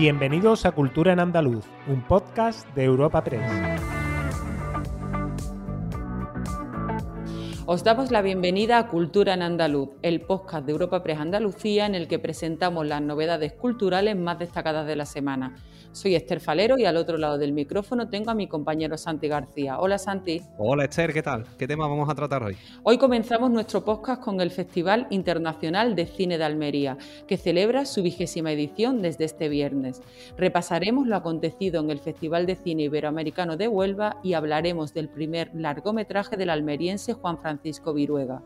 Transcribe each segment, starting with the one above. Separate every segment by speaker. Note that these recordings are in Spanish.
Speaker 1: Bienvenidos a Cultura en Andaluz, un podcast de Europa Press.
Speaker 2: Os damos la bienvenida a Cultura en Andaluz, el podcast de Europa Press Andalucía en el que presentamos las novedades culturales más destacadas de la semana. Soy Esther Falero y al otro lado del micrófono tengo a mi compañero Santi García. Hola Santi.
Speaker 3: Hola Esther, ¿qué tal? ¿Qué tema vamos a tratar hoy?
Speaker 2: Hoy comenzamos nuestro podcast con el Festival Internacional de Cine de Almería, que celebra su vigésima edición desde este viernes. Repasaremos lo acontecido en el Festival de Cine Iberoamericano de Huelva y hablaremos del primer largometraje del almeriense Juan Francisco Viruega.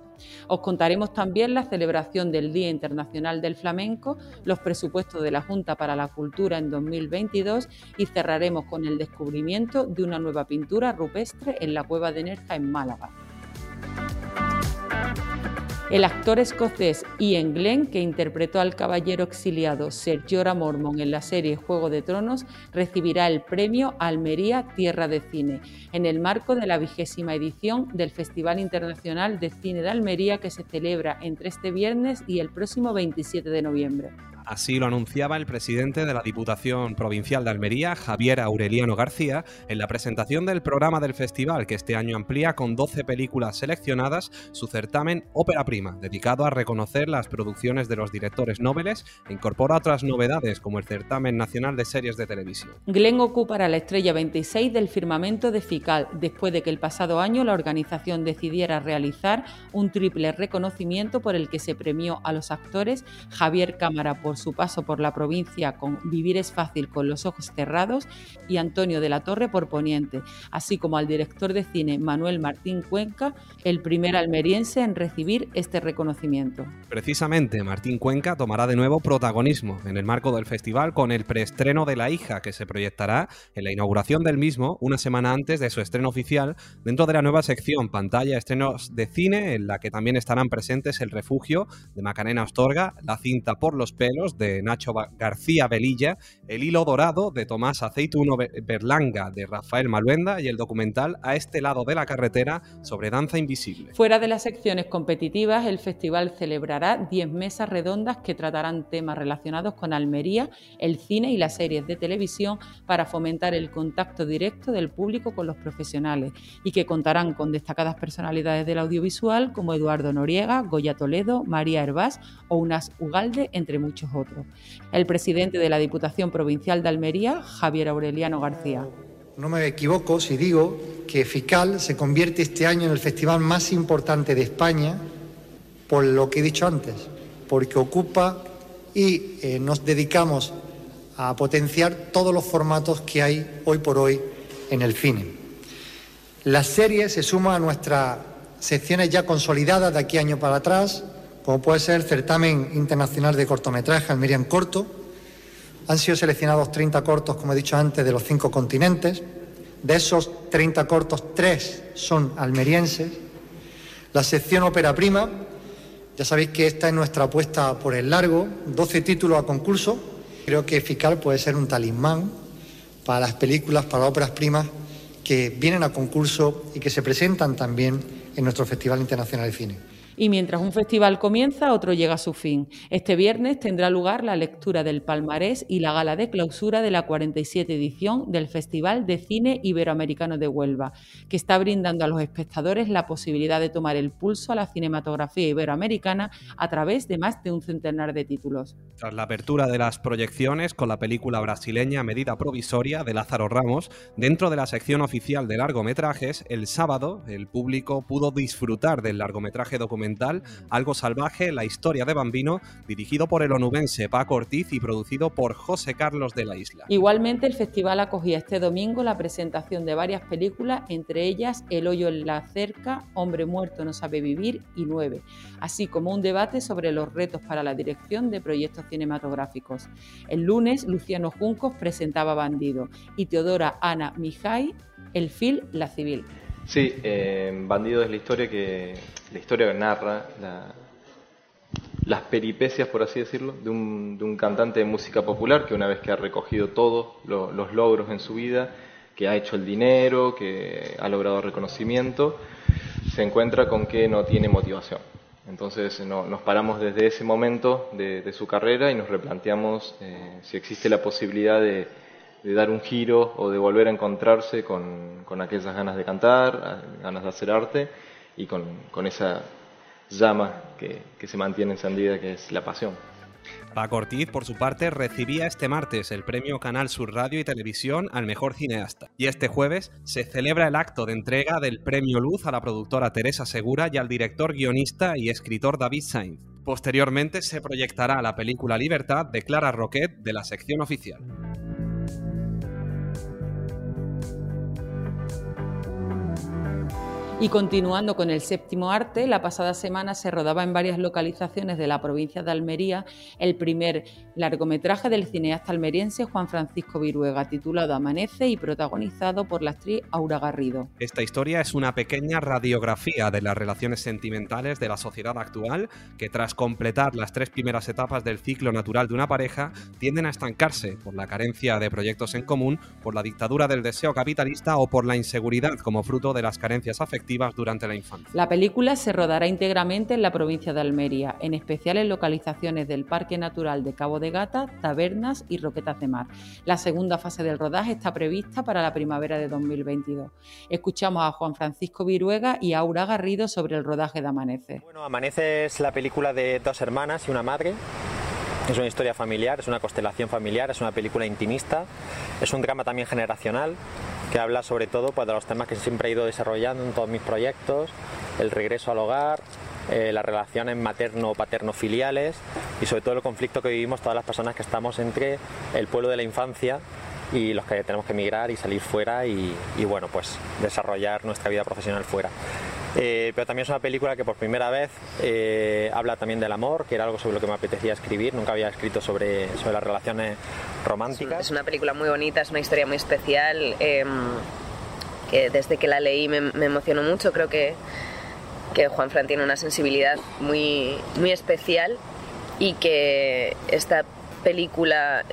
Speaker 2: Os contaremos también la celebración del Día Internacional del Flamenco, los presupuestos de la Junta para la Cultura en 2020 y cerraremos con el descubrimiento de una nueva pintura rupestre en la cueva de Nerja en Málaga. El actor escocés Ian Glenn, que interpretó al caballero exiliado Sir Jorah Mormont en la serie Juego de Tronos, recibirá el premio Almería Tierra de Cine, en el marco de la vigésima edición del Festival Internacional de Cine de Almería que se celebra entre este viernes y el próximo 27 de noviembre.
Speaker 3: Así lo anunciaba el presidente de la Diputación Provincial de Almería, Javier Aureliano García, en la presentación del programa del festival que este año amplía con 12 películas seleccionadas su certamen Ópera Prima, dedicado a reconocer las producciones de los directores nobles e incorpora otras novedades como el certamen nacional de series de televisión.
Speaker 2: Glenn ocupará la estrella 26 del firmamento de FICAL después de que el pasado año la organización decidiera realizar un triple reconocimiento por el que se premió a los actores Javier Cámara por su paso por la provincia con Vivir es fácil con los ojos cerrados y Antonio de la Torre por Poniente, así como al director de cine Manuel Martín Cuenca, el primer almeriense en recibir este reconocimiento.
Speaker 3: Precisamente, Martín Cuenca tomará de nuevo protagonismo en el marco del festival con el preestreno de La hija que se proyectará en la inauguración del mismo una semana antes de su estreno oficial dentro de la nueva sección pantalla estrenos de cine en la que también estarán presentes El refugio de Macarena Astorga, La cinta por los pelos de Nacho García Velilla, El hilo dorado de Tomás Aceituno Berlanga de Rafael Maluenda y el documental A este lado de la carretera sobre danza invisible.
Speaker 2: Fuera de las secciones competitivas, el festival celebrará 10 mesas redondas que tratarán temas relacionados con Almería, el cine y las series de televisión para fomentar el contacto directo del público con los profesionales y que contarán con destacadas personalidades del audiovisual como Eduardo Noriega, Goya Toledo, María Hervás o Unas Ugalde, entre muchos El presidente de la Diputación Provincial de Almería, Javier Aureliano García.
Speaker 4: No me equivoco si digo que FICAL se convierte este año en el festival más importante de España por lo que he dicho antes, porque ocupa y eh, nos dedicamos a potenciar todos los formatos que hay hoy por hoy en el cine. La serie se suma a nuestras secciones ya consolidadas de aquí año para atrás, como puede ser el certamen internacional de cortometraje Almería en corto. Han sido seleccionados 30 cortos, como he dicho antes, de los cinco continentes. De esos 30 cortos, tres son almerienses. La sección ópera prima, ya sabéis que esta es nuestra apuesta por el largo, 12 títulos a concurso. Creo que FICAL puede ser un talismán para las películas, para óperas primas que vienen a concurso y que se presentan también en nuestro Festival Internacional de Cine.
Speaker 2: Y mientras un festival comienza, otro llega a su fin. Este viernes tendrá lugar la lectura del palmarés y la gala de clausura de la 47 edición del Festival de Cine Iberoamericano de Huelva, que está brindando a los espectadores la posibilidad de tomar el pulso a la cinematografía iberoamericana a través de más de un centenar de títulos.
Speaker 3: Tras la apertura de las proyecciones con la película brasileña Medida Provisoria de Lázaro Ramos, dentro de la sección oficial de largometrajes, el sábado el público pudo disfrutar del largometraje documental algo Salvaje, la historia de Bambino, dirigido por el onubense Paco Ortiz y producido por José Carlos de la Isla.
Speaker 2: Igualmente, el festival acogía este domingo la presentación de varias películas, entre ellas El hoyo en la cerca, Hombre muerto no sabe vivir y Nueve, así como un debate sobre los retos para la dirección de proyectos cinematográficos. El lunes, Luciano Juncos presentaba Bandido y Teodora Ana Mijay el film La Civil.
Speaker 5: Sí, eh, Bandido es la historia que la historia que narra las peripecias, por así decirlo, de un, cantante de música popular que una vez que ha recogido todos los logros en su vida, que ha hecho el dinero, que ha logrado reconocimiento, se encuentra con que no tiene motivación. Entonces nos paramos desde ese momento de, su carrera y nos replanteamos eh, si existe la posibilidad de, dar un giro o de volver a encontrarse con, aquellas ganas de cantar, ganas de hacer arte y con, esa llama que, que se mantiene encendida que es la pasión.
Speaker 3: Paco Ortiz, por su parte, recibía este martes el premio Canal Sur Radio y Televisión al mejor cineasta. Y este jueves se celebra el acto de entrega del premio Luz a la productora Teresa Segura y al director, guionista y escritor David Sainz. Posteriormente se proyectará la película Libertad de Clara Roquet de la sección oficial.
Speaker 2: Y continuando con el séptimo arte, la pasada semana se rodaba en varias localizaciones de la provincia de Almería el primer largometraje del cineasta almeriense Juan Francisco Viruega, titulado Amanece y protagonizado por la actriz Aura Garrido.
Speaker 3: Esta historia es una pequeña radiografía de las relaciones sentimentales de la sociedad actual que tras completar las tres primeras etapas del ciclo natural de una pareja tienden a estancarse por la carencia de proyectos en común, por la dictadura del deseo capitalista o por la inseguridad como fruto de las carencias afectivas durante la infancia.
Speaker 2: La película se rodará íntegramente en la provincia de Almería, en especial en localizaciones del Parque Natural de Cabo de Gata, Tabernas y Roquetas de Mar. La segunda fase del rodaje está prevista para la primavera de 2022. Escuchamos a Juan Francisco Viruega y Aura Garrido sobre el rodaje de Amanece.
Speaker 6: Bueno, Amanece es la película de dos hermanas y una madre es una historia familiar, es una constelación familiar, es una película intimista, es un drama también generacional que habla sobre todo pues, de los temas que siempre he ido desarrollando en todos mis proyectos, el regreso al hogar, eh, las relaciones materno-paterno-filiales y sobre todo el conflicto que vivimos todas las personas que estamos entre el pueblo de la infancia y los que tenemos que emigrar y salir fuera y, y bueno, pues desarrollar nuestra vida profesional fuera. Eh, pero también es una película que por primera vez eh, habla también del amor, que era algo sobre lo que me apetecía escribir, nunca había escrito sobre, sobre las relaciones románticas.
Speaker 7: Es una película muy bonita, es una historia muy especial, em, que desde que la leí me, emocionó mucho, creo que, que Juan Fran tiene una sensibilidad muy, muy especial y que esta película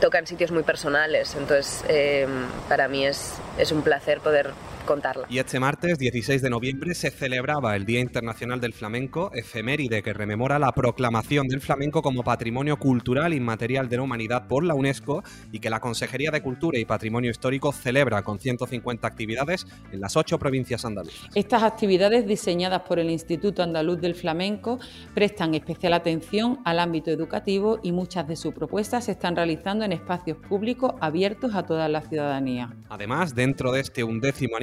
Speaker 7: toca en sitios muy personales, entonces em, para mí es, es un placer poder contarla.
Speaker 3: Y este martes 16 de noviembre se celebraba el Día Internacional del Flamenco, efeméride que rememora la proclamación del flamenco como patrimonio cultural inmaterial de la humanidad por la UNESCO y que la Consejería de Cultura y Patrimonio Histórico celebra con 150 actividades en las ocho provincias andaluzas.
Speaker 2: Estas actividades diseñadas por el Instituto Andaluz del Flamenco prestan especial atención al ámbito educativo y muchas de sus propuestas se están realizando en espacios públicos abiertos a toda la ciudadanía.
Speaker 3: Además, dentro de este undécimo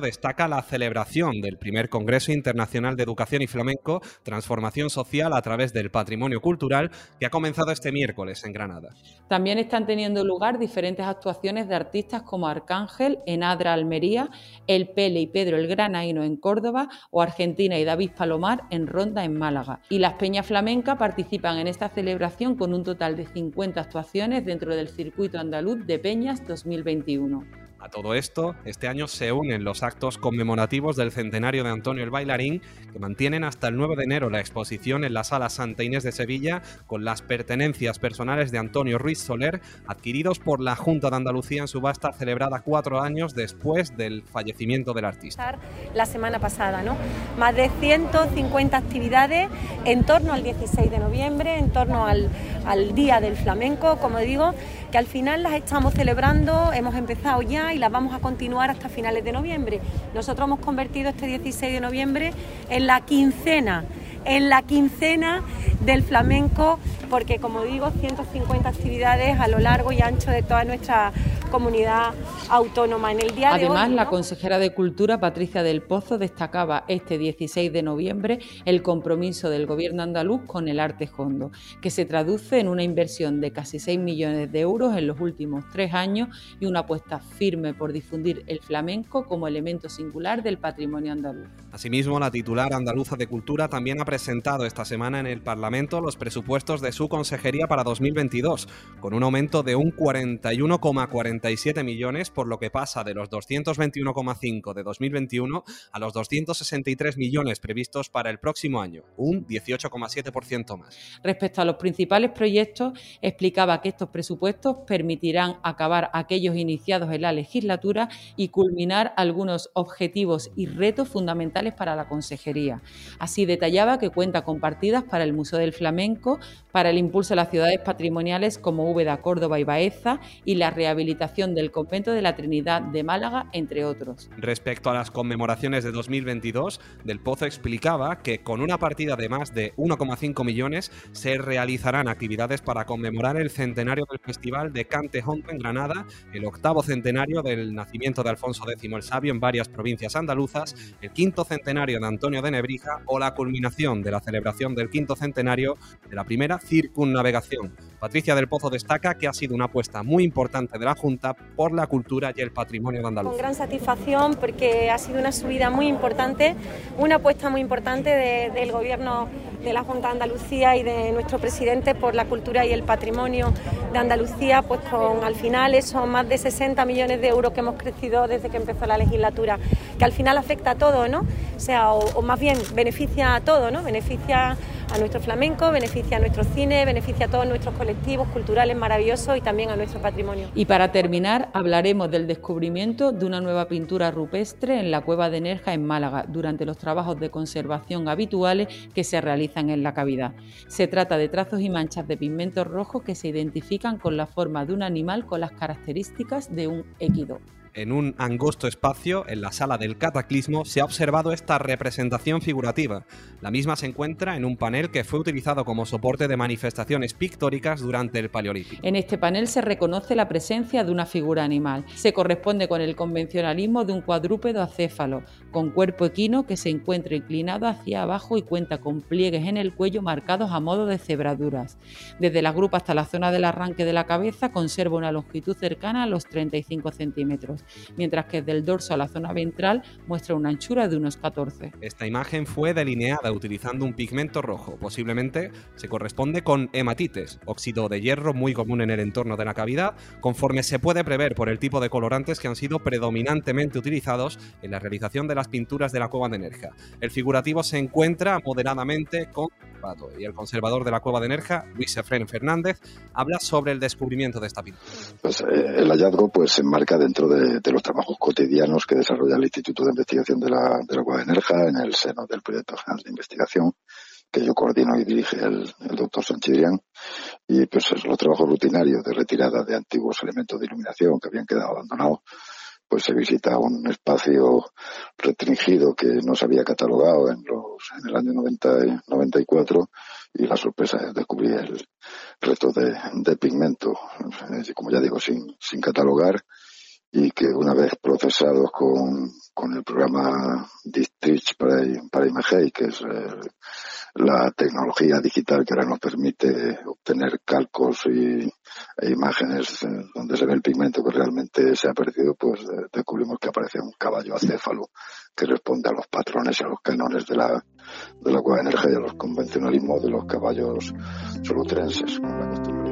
Speaker 3: destaca la celebración del primer Congreso Internacional de Educación y Flamenco, Transformación Social a través del Patrimonio Cultural, que ha comenzado este miércoles en Granada.
Speaker 2: También están teniendo lugar diferentes actuaciones de artistas como Arcángel en Adra, Almería, El Pele y Pedro el Granaino en Córdoba o Argentina y David Palomar en Ronda, en Málaga. Y las Peñas Flamenca participan en esta celebración con un total de 50 actuaciones dentro del circuito andaluz de Peñas 2021.
Speaker 3: A todo esto, este año se unen los actos conmemorativos del centenario de Antonio el Bailarín, que mantienen hasta el 9 de enero la exposición en la Sala Santa Inés de Sevilla con las pertenencias personales de Antonio Ruiz Soler, adquiridos por la Junta de Andalucía en subasta celebrada cuatro años después del fallecimiento del artista.
Speaker 8: La semana pasada, ¿no? Más de 150 actividades en torno al 16 de noviembre, en torno al, al Día del Flamenco, como digo, que al final las estamos celebrando, hemos empezado ya y las vamos a continuar hasta finales de noviembre. Nosotros hemos convertido este 16 de noviembre en la quincena, en la quincena del flamenco, porque como digo, 150 actividades a lo largo y ancho de toda nuestra comunidad autónoma. En el día
Speaker 2: Además, la consejera de Cultura, Patricia del Pozo, destacaba este 16 de noviembre el compromiso del Gobierno andaluz con el arte hondo, que se traduce en una inversión de casi 6 millones de euros en los últimos tres años y una apuesta firme por difundir el flamenco como elemento singular del patrimonio andaluz.
Speaker 3: Asimismo, la titular andaluza de Cultura también ha presentado esta semana en el Parlamento los presupuestos de su consejería para 2022, con un aumento de un 41,47 millones, por lo que pasa de los 221,5 de 2021 a los 263 millones previstos para el próximo año, un 18,7% más.
Speaker 2: Respecto a los principales proyectos, explicaba que estos presupuestos permitirán acabar aquellos iniciados en la legislatura y culminar algunos objetivos y retos fundamentales para la consejería. Así detallaba que cuenta con partidas para el Museo del Flamenco, para el impulso de las ciudades patrimoniales como Úbeda, Córdoba y Baeza y la rehabilitación del Convento de la Trinidad de Málaga, entre otros.
Speaker 3: Respecto a las conmemoraciones de 2022, Del Pozo explicaba que con una partida de más de 1,5 millones se realizarán actividades para conmemorar el centenario del Festival de Cante Honto en Granada, el octavo centenario del nacimiento de Alfonso X el Sabio en varias provincias andaluzas, el quinto centenario de Antonio de Nebrija o la culminación de la celebración del quinto centenario de la primera circunnavegación. Patricia del Pozo destaca que ha sido una apuesta muy importante de la Junta por la cultura y el patrimonio de Andalucía.
Speaker 8: Con gran satisfacción porque ha sido una subida muy importante, una apuesta muy importante del Gobierno de la Junta de Andalucía y de nuestro presidente por la cultura y el patrimonio de Andalucía, pues con al final esos más de 60 millones de euros que hemos crecido desde que empezó la legislatura, que al final afecta a todo, ¿no? O sea, o, más bien beneficia a todo, ¿no? Beneficia a nuestro flamenco, beneficia a nuestro cine, beneficia a todos nuestros colectivos culturales maravillosos y también a nuestro patrimonio.
Speaker 2: Y para terminar, hablaremos del descubrimiento de una nueva pintura rupestre en la cueva de Nerja en Málaga durante los trabajos de conservación habituales que se realizan en la cavidad. Se trata de trazos y manchas de pigmentos rojos que se identifican con la forma de un animal con las características de un equido
Speaker 3: en un angosto espacio, en la sala del cataclismo, se ha observado esta representación figurativa. La misma se encuentra en un panel que fue utilizado como soporte de manifestaciones pictóricas durante el Paleolítico.
Speaker 2: En este panel se reconoce la presencia de una figura animal. Se corresponde con el convencionalismo de un cuadrúpedo acéfalo, con cuerpo equino que se encuentra inclinado hacia abajo y cuenta con pliegues en el cuello marcados a modo de cebraduras. Desde la grupa hasta la zona del arranque de la cabeza conserva una longitud cercana a los 35 centímetros mientras que del dorso a la zona ventral muestra una anchura de unos 14.
Speaker 3: Esta imagen fue delineada utilizando un pigmento rojo, posiblemente se corresponde con hematites, óxido de hierro muy común en el entorno de la cavidad, conforme se puede prever por el tipo de colorantes que han sido predominantemente utilizados en la realización de las pinturas de la cueva de Nerja. El figurativo se encuentra moderadamente con y el conservador de la cueva de Nerja, Luis Efren Fernández, habla sobre el descubrimiento de esta pintura.
Speaker 9: Pues, eh, el hallazgo pues, se enmarca dentro de, los trabajos cotidianos que desarrolla el Instituto de Investigación de la, de la Cueva de Nerja en el seno del Proyecto General de Investigación que yo coordino y dirige el, doctor Sanchidrián, y pues los trabajos rutinarios de retirada de antiguos elementos de iluminación que habían quedado abandonados pues se visita un espacio restringido que no se había catalogado en los en el año 90, 94 y la sorpresa es descubrir el resto de, de pigmento, como ya digo, sin, sin catalogar y que una vez procesados con, con el programa Districh para, para Imagei, que es la tecnología digital que ahora nos permite obtener calcos y, e imágenes donde se ve el pigmento que realmente se ha perdido, pues eh, descubrimos que aparece un caballo acéfalo que responde a los patrones y a los canones de la, de la cueva energía y a los convencionalismos de los caballos solutrenses, como.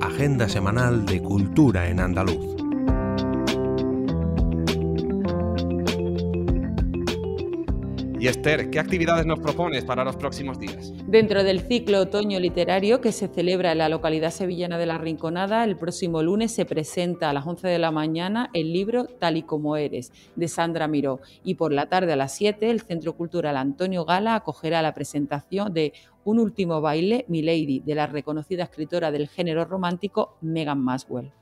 Speaker 10: Agenda semanal de cultura en andaluz.
Speaker 3: Y Esther, ¿qué actividades nos propones para los próximos días?
Speaker 2: Dentro del ciclo otoño literario que se celebra en la localidad sevillana de La Rinconada, el próximo lunes se presenta a las 11 de la mañana el libro Tal y como eres, de Sandra Miró. Y por la tarde a las 7, el Centro Cultural Antonio Gala acogerá la presentación de Un último baile, Milady, de la reconocida escritora del género romántico Megan Maswell.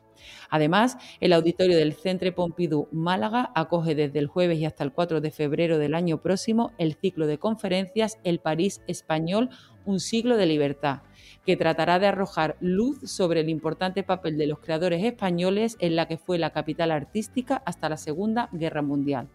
Speaker 2: Además, el auditorio del Centre Pompidou Málaga acoge desde el jueves y hasta el 4 de febrero del año próximo el ciclo de conferencias El París Español, un siglo de libertad, que tratará de arrojar luz sobre el importante papel de los creadores españoles en la que fue la capital artística hasta la Segunda Guerra Mundial.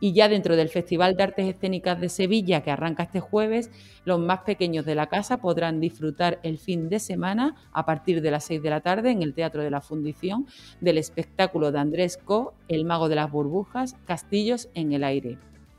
Speaker 2: Y ya dentro del Festival de Artes Escénicas de Sevilla, que arranca este jueves, los más pequeños de la casa podrán disfrutar el fin de semana a partir de las 6 de la tarde en el Teatro de la Fundición del espectáculo de Andrés Co, El Mago de las Burbujas, Castillos en el Aire.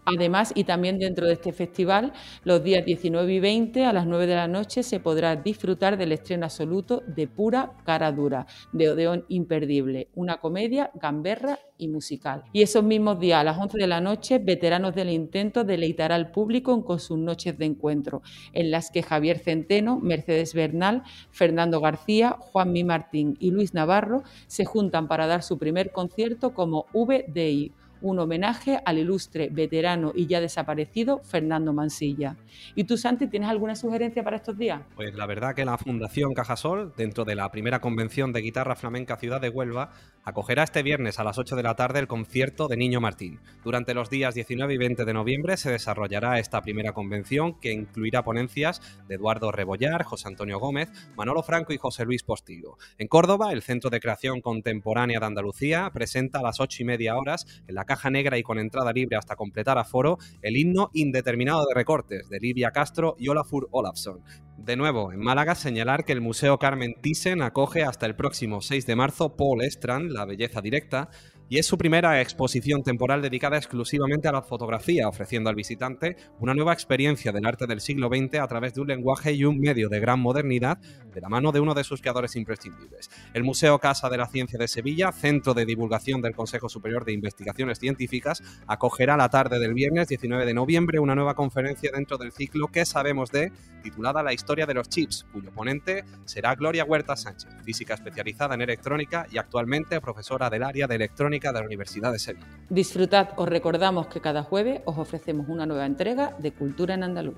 Speaker 2: Además, y también dentro de este festival, los días 19 y 20 a las 9 de la noche se podrá disfrutar del estreno absoluto de Pura Cara Dura, de Odeón Imperdible, una comedia gamberra y musical. Y esos mismos días, a las 11 de la noche, Veteranos del Intento deleitará al público con sus noches de encuentro, en las que Javier Centeno, Mercedes Bernal, Fernando García, Juan Mi Martín y Luis Navarro se juntan para dar su primer concierto como VDI un homenaje al ilustre veterano y ya desaparecido Fernando Mansilla. ¿Y tú, Santi, tienes alguna sugerencia para estos días?
Speaker 3: Pues la verdad que la Fundación Cajasol, dentro de la primera convención de guitarra flamenca Ciudad de Huelva, acogerá este viernes a las 8 de la tarde el concierto de Niño Martín. Durante los días 19 y 20 de noviembre se desarrollará esta primera convención que incluirá ponencias de Eduardo Rebollar, José Antonio Gómez, Manolo Franco y José Luis Postigo. En Córdoba, el Centro de Creación Contemporánea de Andalucía presenta a las 8 y media horas en la caja negra y con entrada libre hasta completar aforo, el himno indeterminado de recortes de Livia Castro y Olafur Olafsson. De nuevo, en Málaga, señalar que el Museo Carmen Thyssen acoge hasta el próximo 6 de marzo Paul Strand, La Belleza Directa, y es su primera exposición temporal dedicada exclusivamente a la fotografía, ofreciendo al visitante una nueva experiencia del arte del siglo XX a través de un lenguaje y un medio de gran modernidad de la mano de uno de sus creadores imprescindibles. El Museo Casa de la Ciencia de Sevilla, centro de divulgación del Consejo Superior de Investigaciones Científicas, acogerá la tarde del viernes 19 de noviembre una nueva conferencia dentro del ciclo que sabemos de, titulada La historia de los chips, cuyo ponente será Gloria Huerta Sánchez, física especializada en electrónica y actualmente profesora del área de electrónica de la Universidad de Sevilla.
Speaker 2: Disfrutad, os recordamos que cada jueves os ofrecemos una nueva entrega de Cultura en Andaluz.